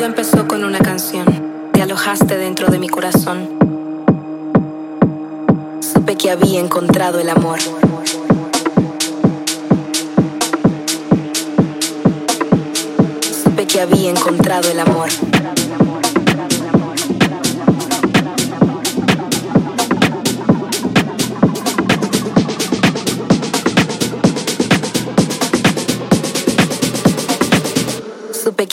Todo empezó con una canción, te alojaste dentro de mi corazón. Supe que había encontrado el amor. Supe que había encontrado el amor.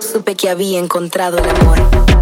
Supe que había encontrado el amor.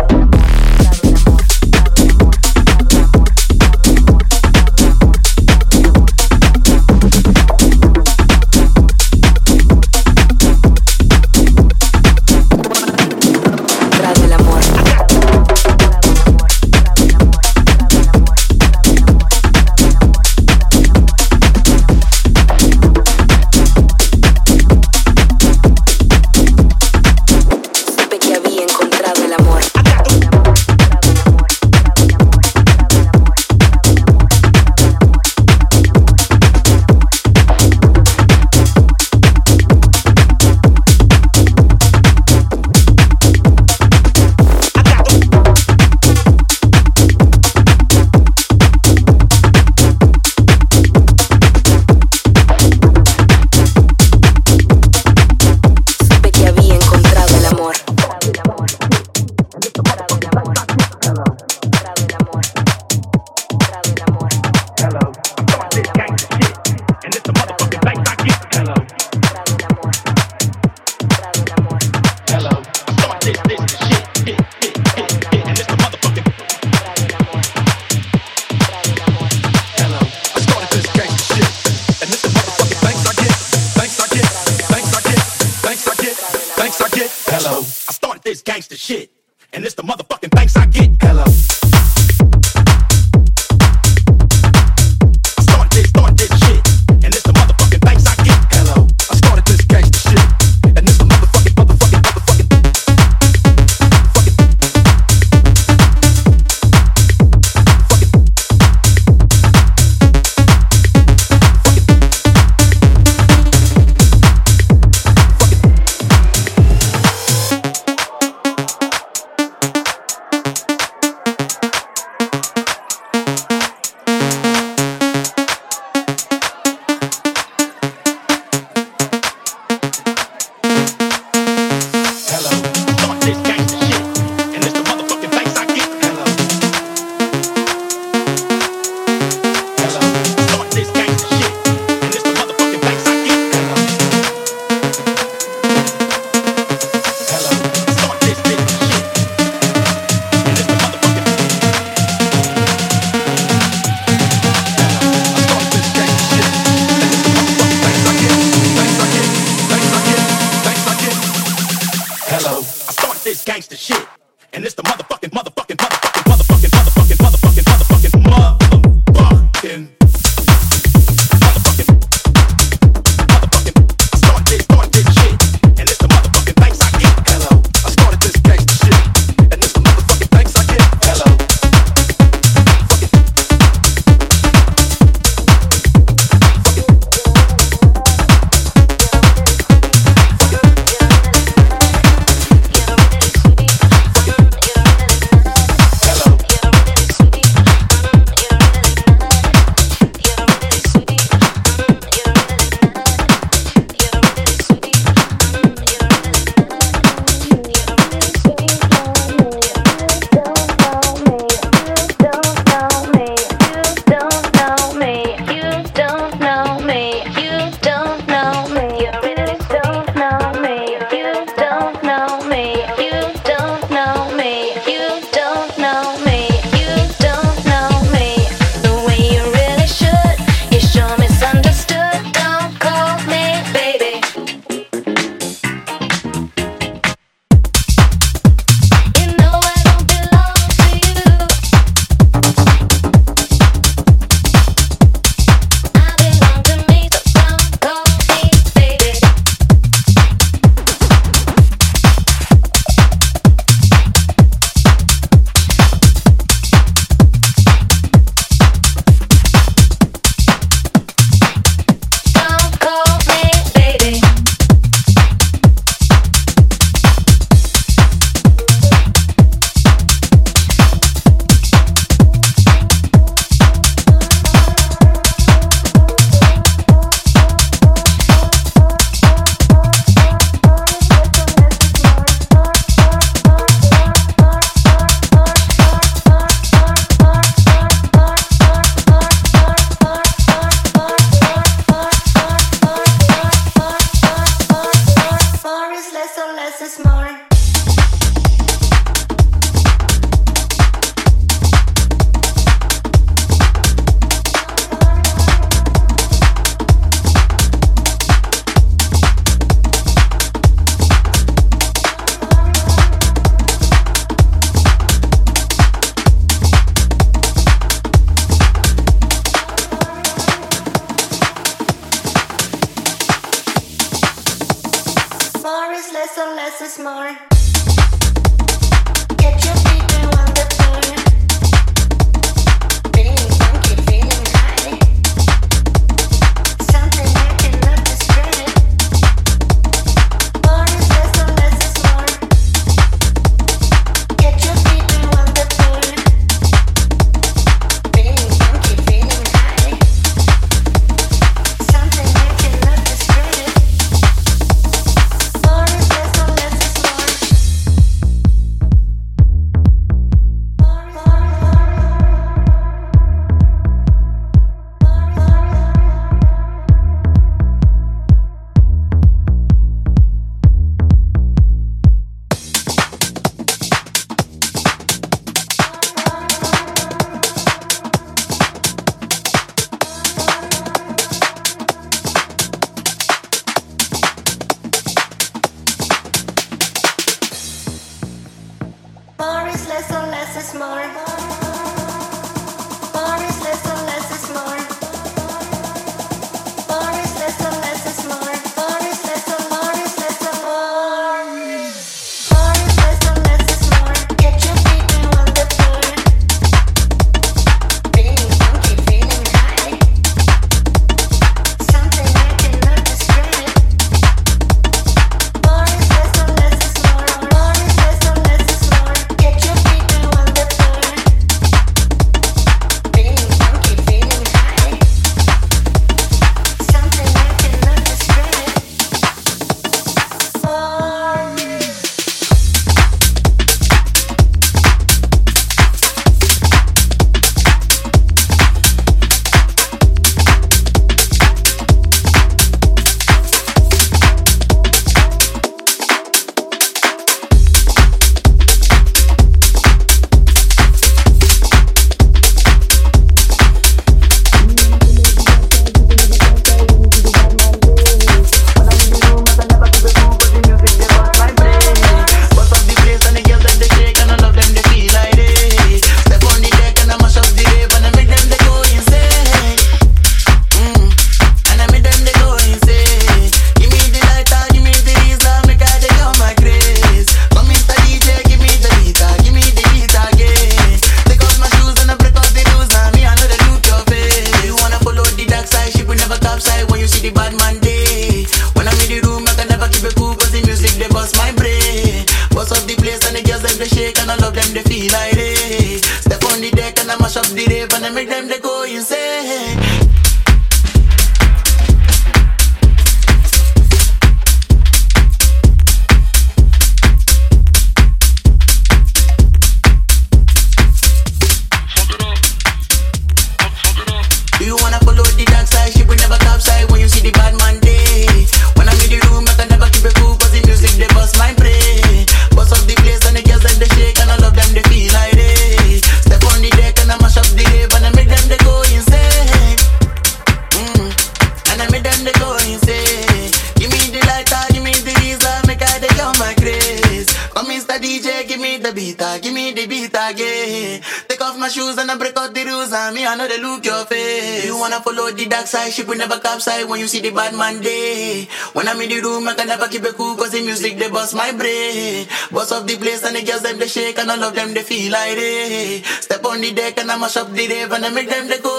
Capsize when you see the bad man day. When I'm in the room, I can never keep it cool cause the music they bust my brain. Bust off the place and the girls them they shake and all of them they feel like they. Step on the deck and I mash up the rave and I make them they go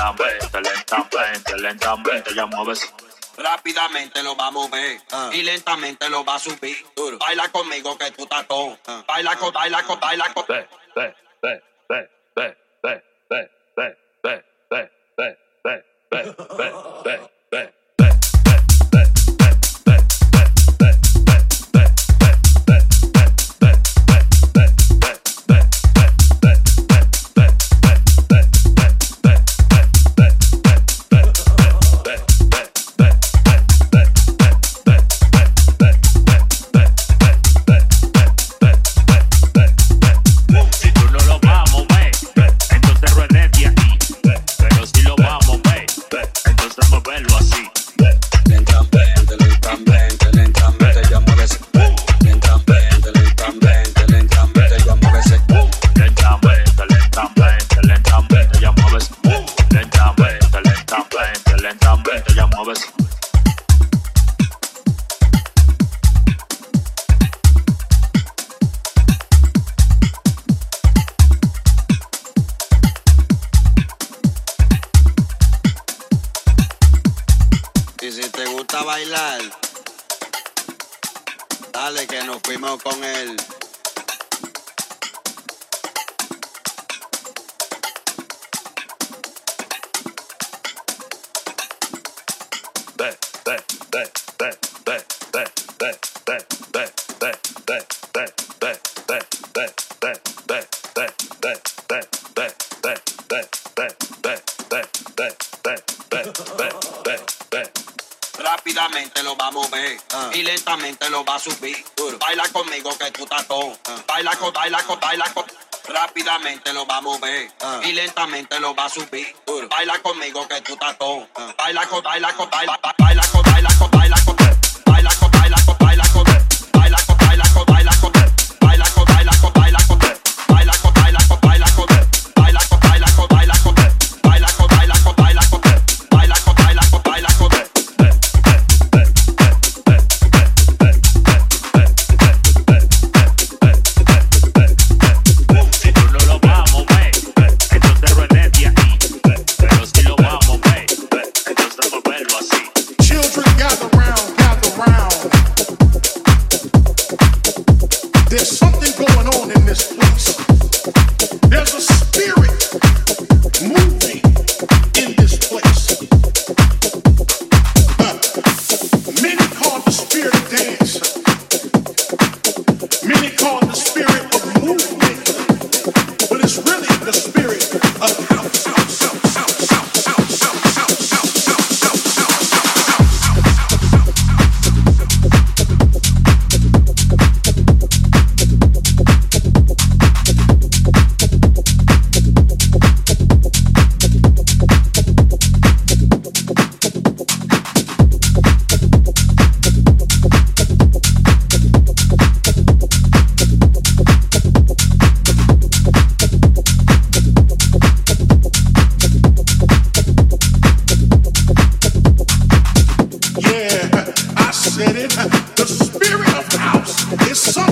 lentamente, lentamente, lentamente, ya mueves. Rápidamente lo va a mover y lentamente lo va a subir. Baila conmigo que tú estás con. Uh. Baila con, baila con, baila con. Ve, ve, ve, ve, ve, ve, ve, ve, ve, ve, ve, ve, ve, ve. con él. lentamente lo va a mover ah. y lentamente lo va a subir. Baila conmigo que tú estás todo. Uh. Baila con, baila con, baila con. Rápidamente lo va a mover ah. y lentamente lo va a subir. Baila conmigo que tú estás todo. Baila con, baila con, baila said it. The spirit of house is something.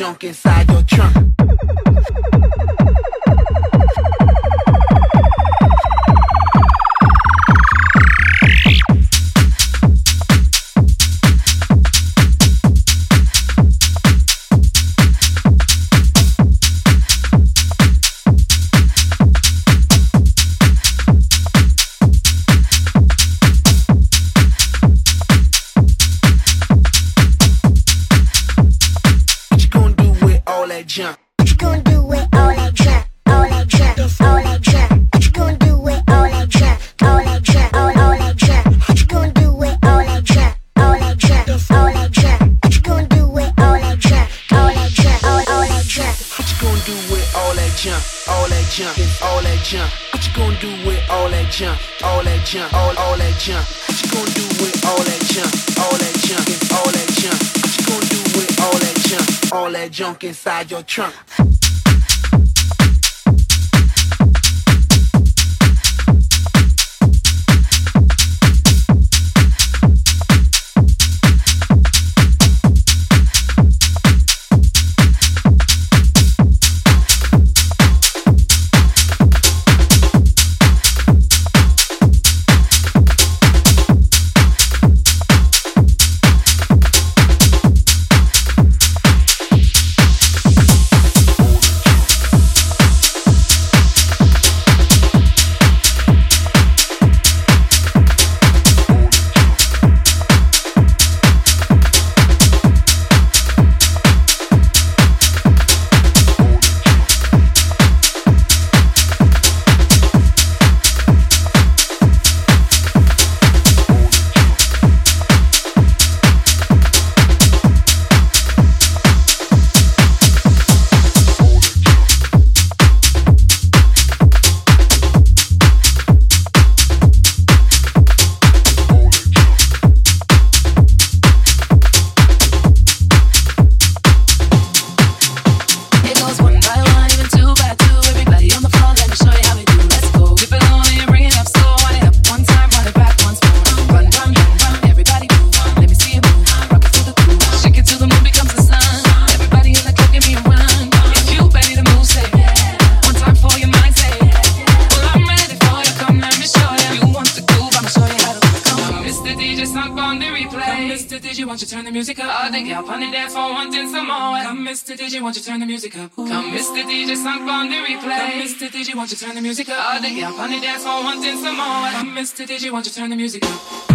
junk inside. Donald Trump. won't you turn the music up? Yeah, I'm on the dance floor, wanting some more. Mister, DJ, won't you turn the music up?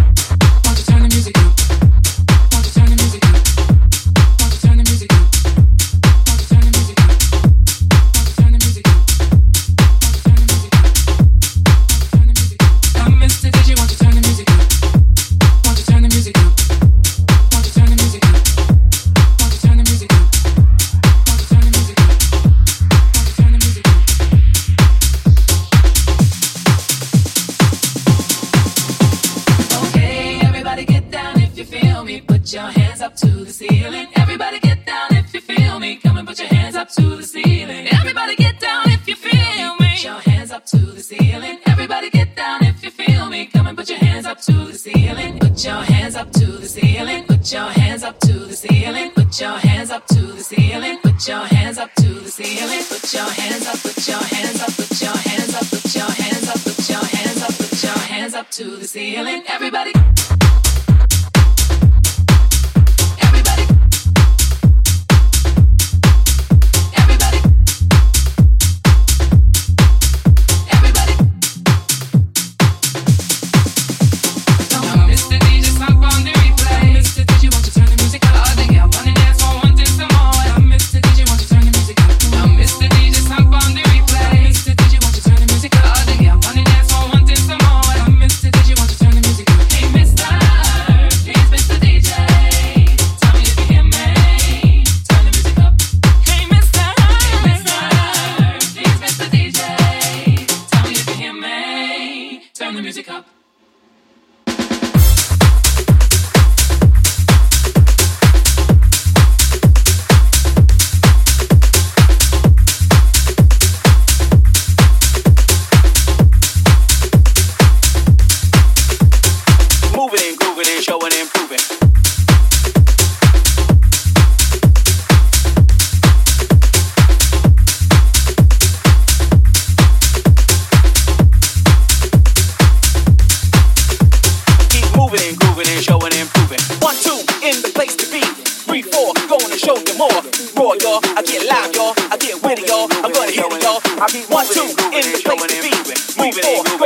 get loud, y'all. I get with y'all. I'm gonna hit it, y'all. I be one, two, in the place to be. Move forward.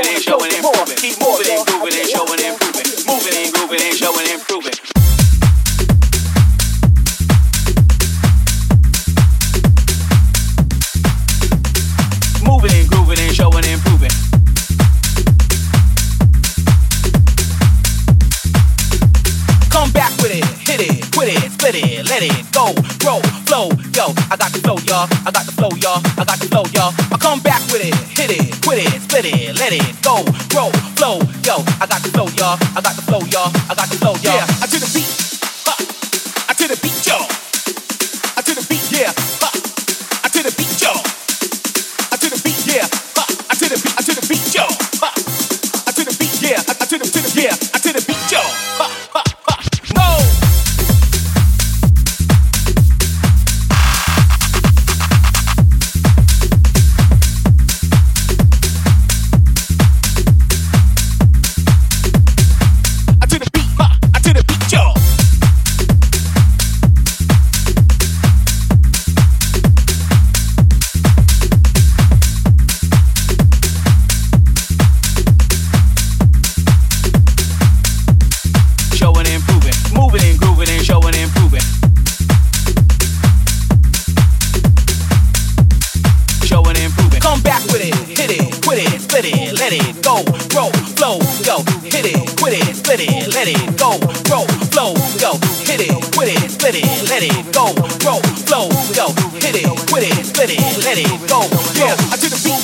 Go, go, flow, go, hit it, quit it, split it, let it go. Yeah, I did the beat.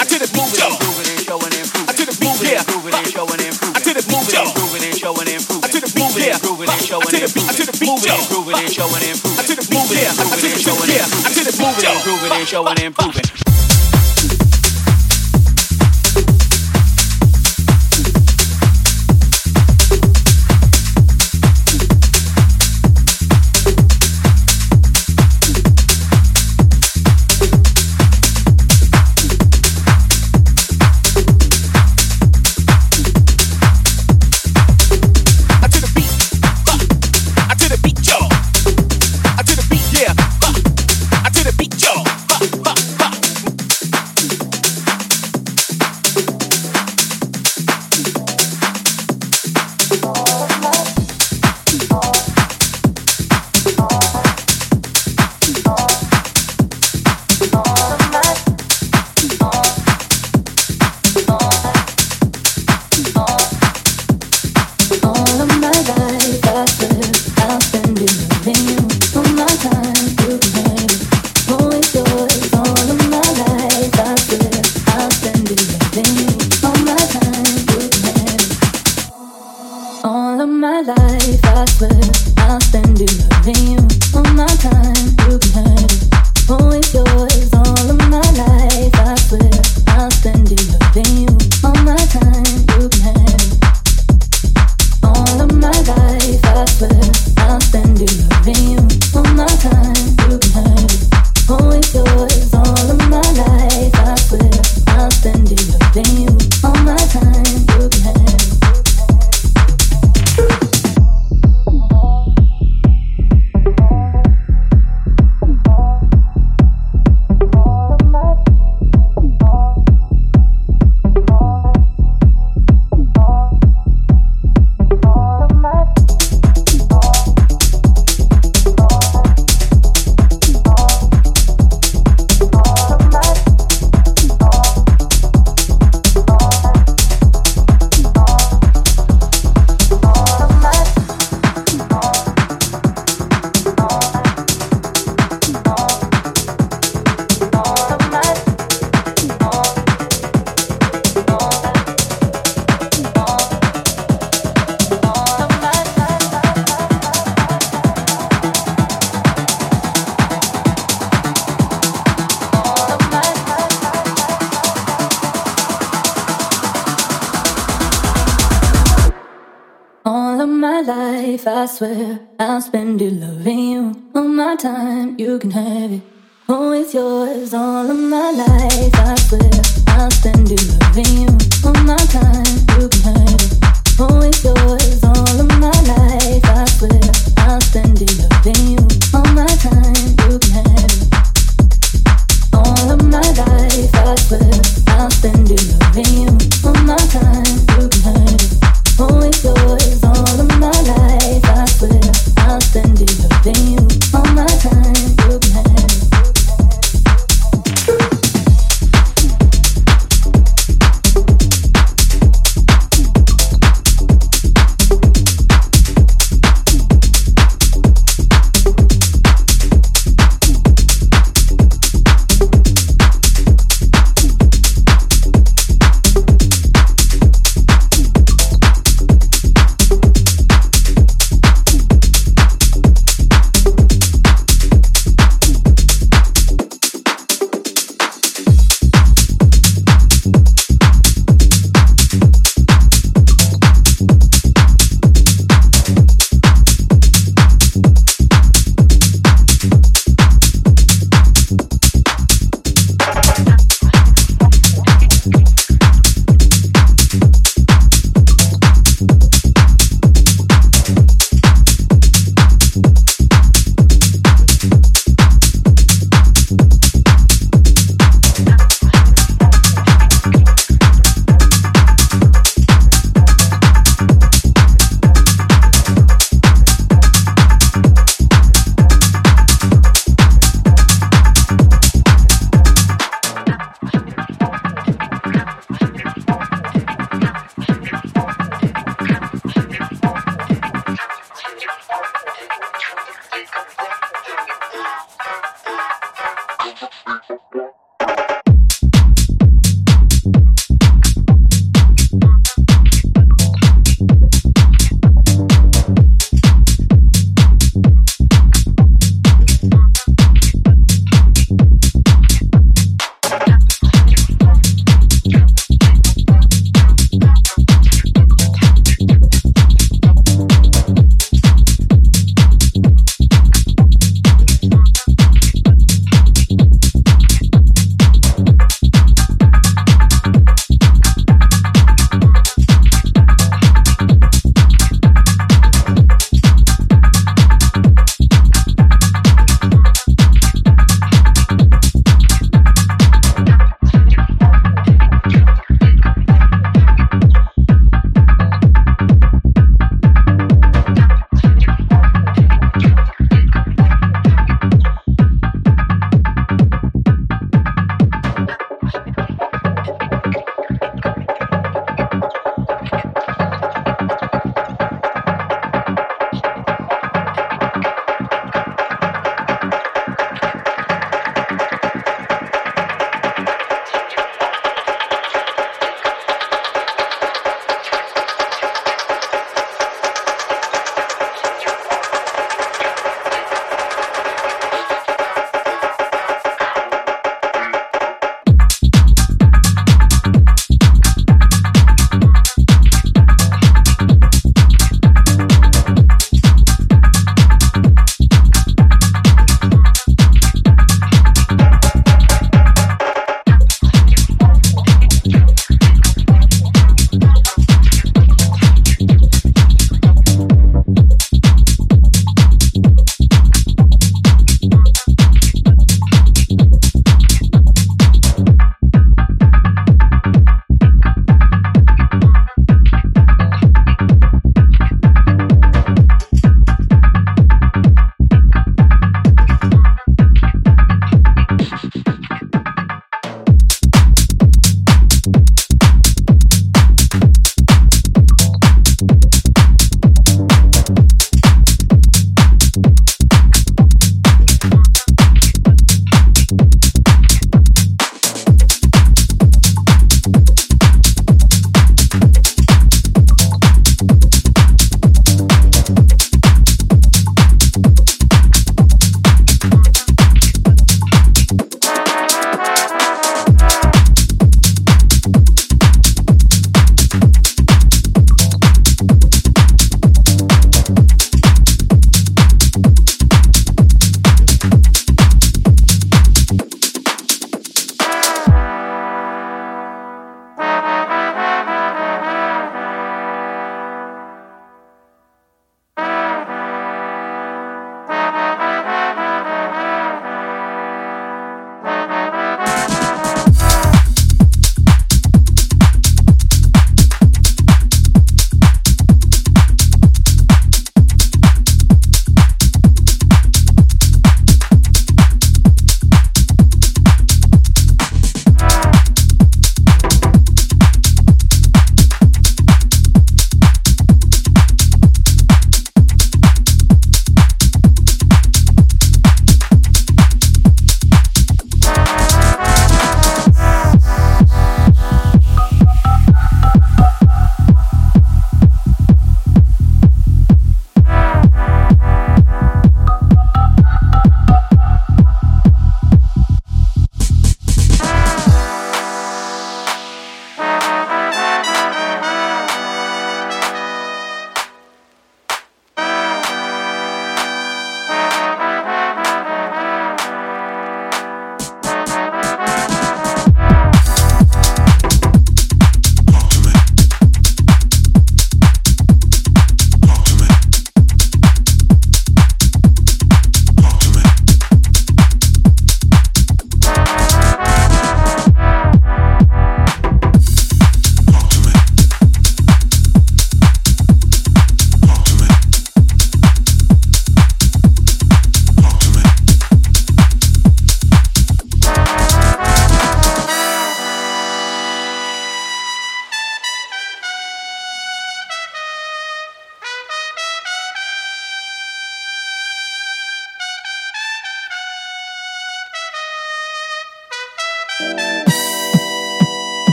I did the beat, yo. I did the beat, yeah. I did the beat, yo. I did the beat, yeah. I did the beat, I did the beat, yo. I did the beat, yeah. I did the beat, yeah. I did the beat, yo. I did the beat, yeah. I did the beat, yo.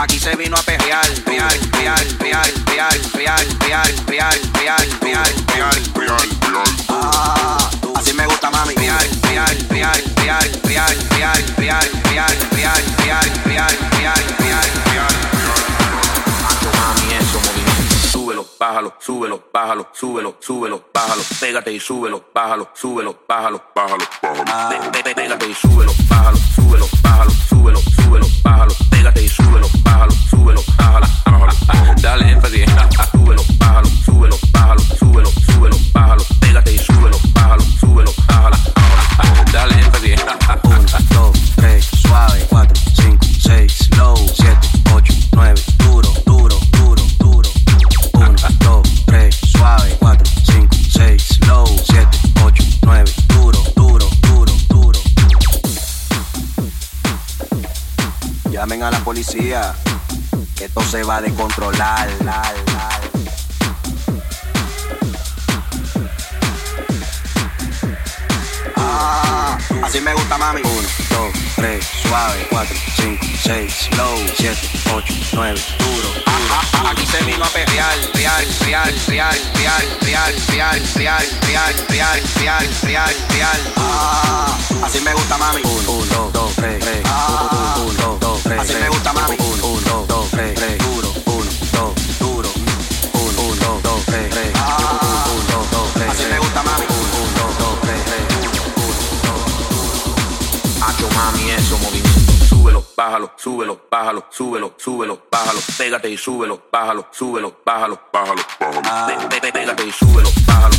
Aquí se vino a perrear. Real, real, real, real, real, real, real, real, real, real. Ah, Así me gusta mami. Real, real, real, real, real, real, real, real, real, real, real, real, real. Macho, mami, eso movimiento. Súbelo, bájalo, súbelo, bájalo, súbelo, súbelo, bájalo. Pégate y súbelo, bájalo, súbelo, bájalo, bájalo, bájalo. Pégate y súbelo, bájalo, súbelo, bájalo, súbelo, súbelo, bájalo. Pégate y súbelo, súbelo, bájalo, bájalo. Dale énfasis. Súbelo, bájalo, súbelo, bájalo, súbelo, súbelo, bájalo. Pégate y súbelo, bájalo, súbelo, bájalo, bájalo. Dale énfasis. Uno, dos, tres, suave. Cuatro, cinco, seis, slow. Siete, ocho, nueve, duro, duro, duro, duro. Uno, dos, tres, suave. Cuatro, cinco, seis, slow. Siete, ocho, nueve, duro, duro, duro, duro. Llamen a la policía, esto se va a descontrolar. la, la. Así me gusta, mami. 1, 2, 3, suave. 4, 5, 6, low. 7, 8, 9, duro. duro. Aquí se vino a perrear, real, real, real, real, real, real, real, real, real, real, real, real. Así me gusta, mami. 1, 2, 3, 3. 1, 2, 3, 3. Así me gusta, mami. 1, 2, 3, 3. Mami, eso movimiento. Súbelo, bájalo, súbelo, bájalo, súbelo, súbelo, bájalo. Pégate y súbelo, bájalo, súbelo, bájalo, bájalo, bájalo. Pégate y súbelo, bájalo,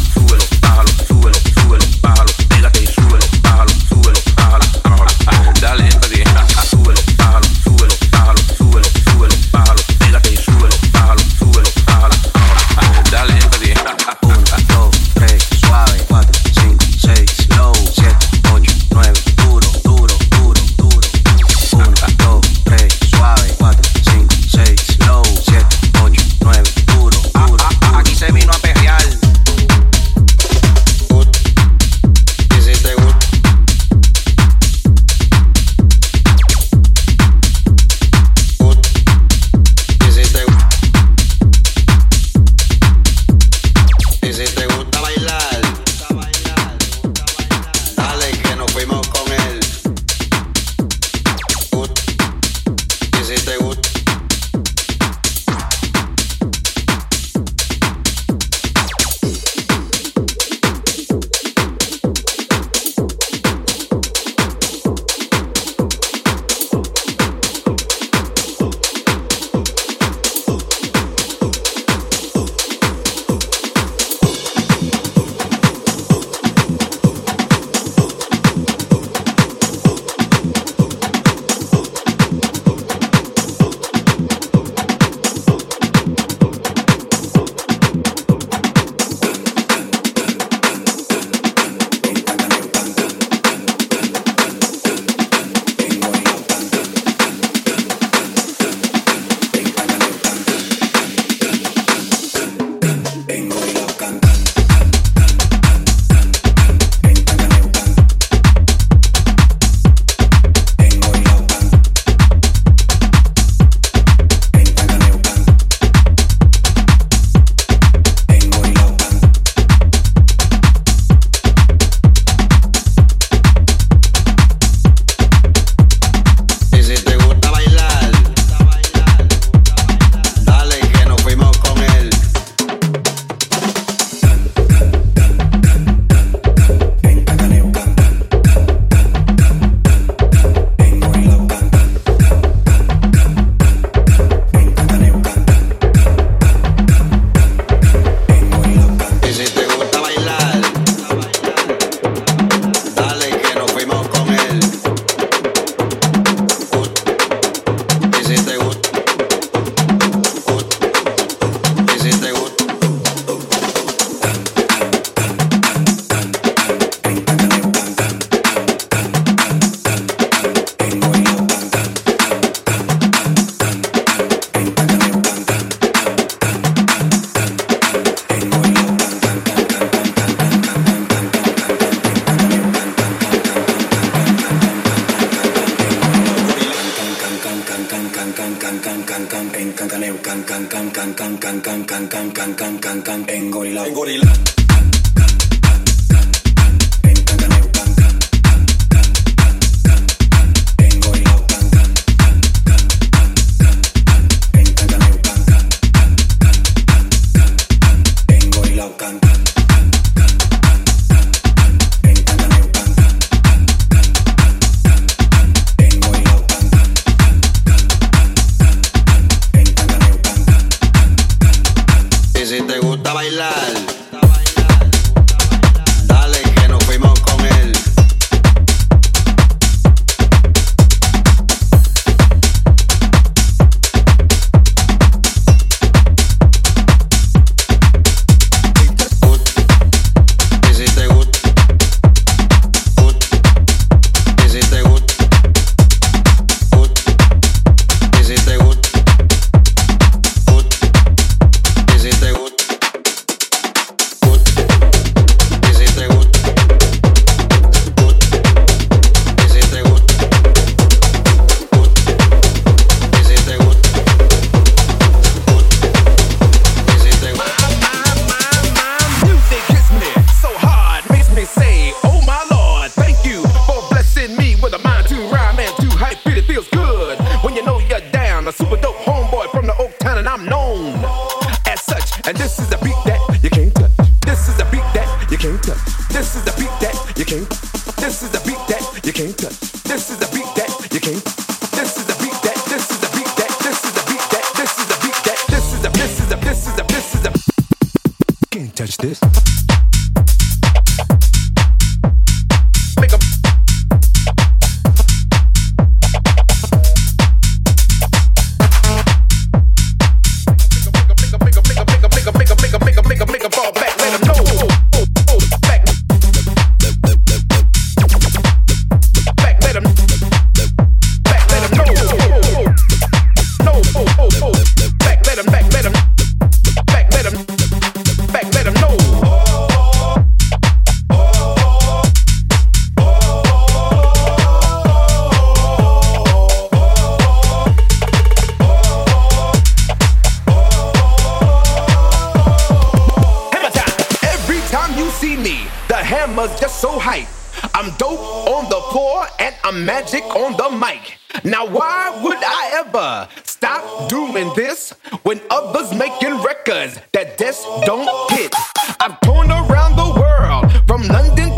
so hype. I'm dope on the floor and I'm magic on the mic. Now, why would I ever stop doing this when others making records that just don't hit? I've torn around the world from London